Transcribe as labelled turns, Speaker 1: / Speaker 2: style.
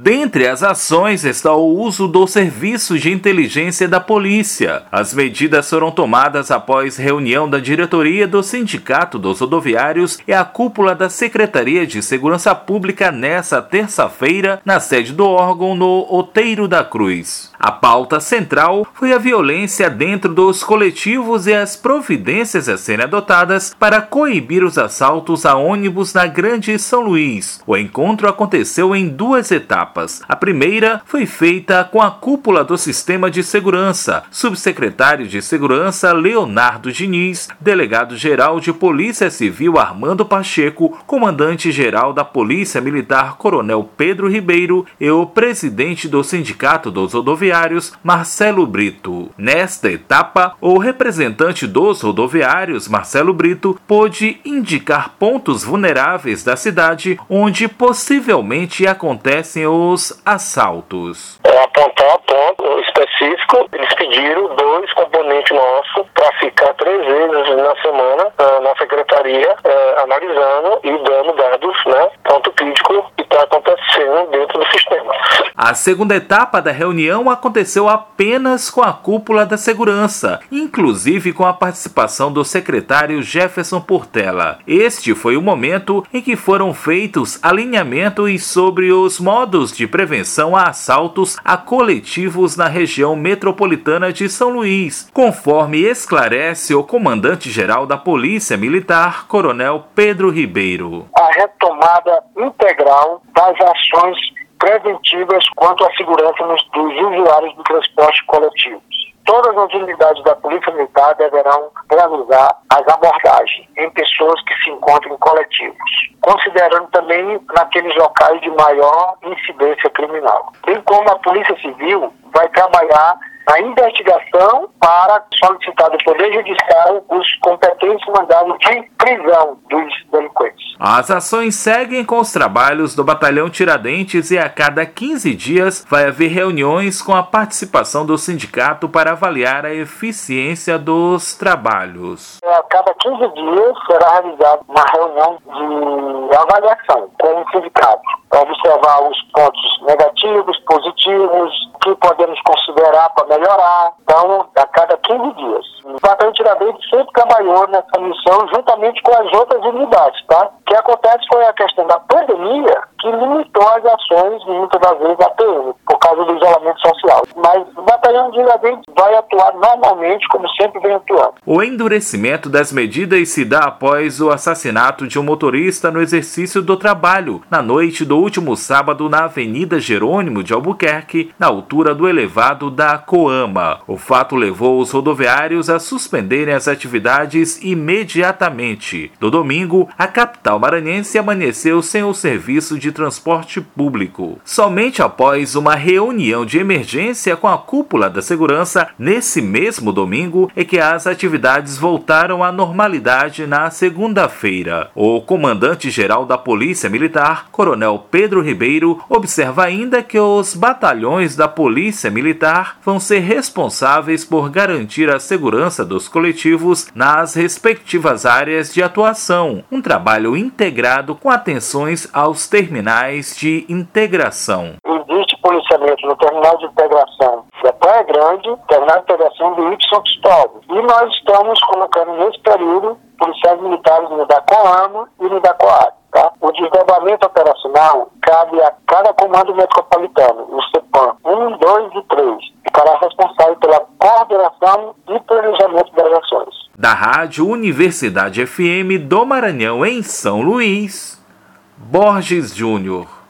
Speaker 1: Dentre as ações está o uso do serviço de inteligência da polícia. As medidas foram tomadas após reunião da diretoria do Sindicato dos Rodoviários e a cúpula da Secretaria de Segurança Pública nesta terça-feira, na sede do órgão no Oteiro da Cruz. A pauta central foi a violência dentro dos coletivos e as providências a serem adotadas para coibir os assaltos a ônibus na Grande São Luís. O encontro aconteceu em duas etapas etapas. A primeira foi feita com a cúpula do Sistema de Segurança, subsecretário de Segurança Leonardo Diniz, delegado-geral de Polícia Civil Armando Pacheco, comandante-geral da Polícia Militar Coronel Pedro Ribeiro e o presidente do Sindicato dos Rodoviários, Marcelo Brito. Nesta etapa, o representante dos rodoviários, Marcelo Brito, pôde indicar pontos vulneráveis da cidade onde possivelmente acontecem os assaltos.
Speaker 2: É apontar ponto específico, eles pediram dois componentes nossos para ficar três vezes na semana uh, na secretaria uh, analisando e dando dados, né, ponto crítico que está acontecendo dentro do sistema.
Speaker 1: A segunda etapa da reunião aconteceu apenas com a cúpula da segurança, inclusive com a participação do secretário Jefferson Portela. Este foi o momento em que foram feitos alinhamentos sobre os modos de prevenção a assaltos a coletivos na região metropolitana de São Luís, conforme esclarece o comandante-geral da Polícia Militar, Coronel Pedro Ribeiro.
Speaker 2: A retomada integral das ações preventivas quanto à segurança dos usuários do transporte coletivo. Todas as unidades da Polícia Militar deverão realizar as abordagens em pessoas que se encontram em coletivos, considerando também naqueles locais de maior incidência criminal. Bem como a Polícia Civil vai trabalhar a investigação para solicitar do Poder Judiciário os competentes mandados de prisão dos delinquentes.
Speaker 1: As ações seguem com os trabalhos do Batalhão Tiradentes e a cada 15 dias vai haver reuniões com a participação do sindicato para avaliar a eficiência dos trabalhos.
Speaker 2: A cada 15 dias será realizada uma reunião de avaliação com o sindicato para observar os pontos negativos, positivos, podemos considerar para melhorar. Então, a cada 15 dias. O Batalhão Tiradentes sempre trabalhou nessa missão juntamente com as outras unidades, tá? O que acontece foi a questão da pandemia que limitou as ações, muitas das vezes, da PM, por causa do isolamento o vai atuar normalmente, como sempre vem atuando.
Speaker 1: O endurecimento das medidas se dá após o assassinato de um motorista no exercício do trabalho, na noite do último sábado na Avenida Jerônimo de Albuquerque, na altura do elevado da Coama. O fato levou os rodoviários a suspenderem as atividades imediatamente. No domingo, a capital maranhense amanheceu sem o serviço de transporte público. Somente após uma reunião de emergência com a cúpula da segurança nesse mesmo domingo é que as atividades voltaram à normalidade na segunda-feira. O comandante-geral da Polícia Militar, Coronel Pedro Ribeiro, observa ainda que os batalhões da Polícia Militar vão ser responsáveis por garantir a segurança dos coletivos nas respectivas áreas de atuação, um trabalho integrado com atenções aos terminais de integração.
Speaker 2: Policiamento no terminal de integração da Praia Grande, terminal de integração do Y Cristóvão. E nós estamos colocando nesse período policiais militares no da e no da. Tá? O desdobramento operacional cabe a cada comando metropolitano, o CEPAM 1, 2 e 3, ficará responsável pela coordenação e planejamento das ações.
Speaker 1: Da Rádio Universidade FM do Maranhão, em São Luís, Borges Júnior.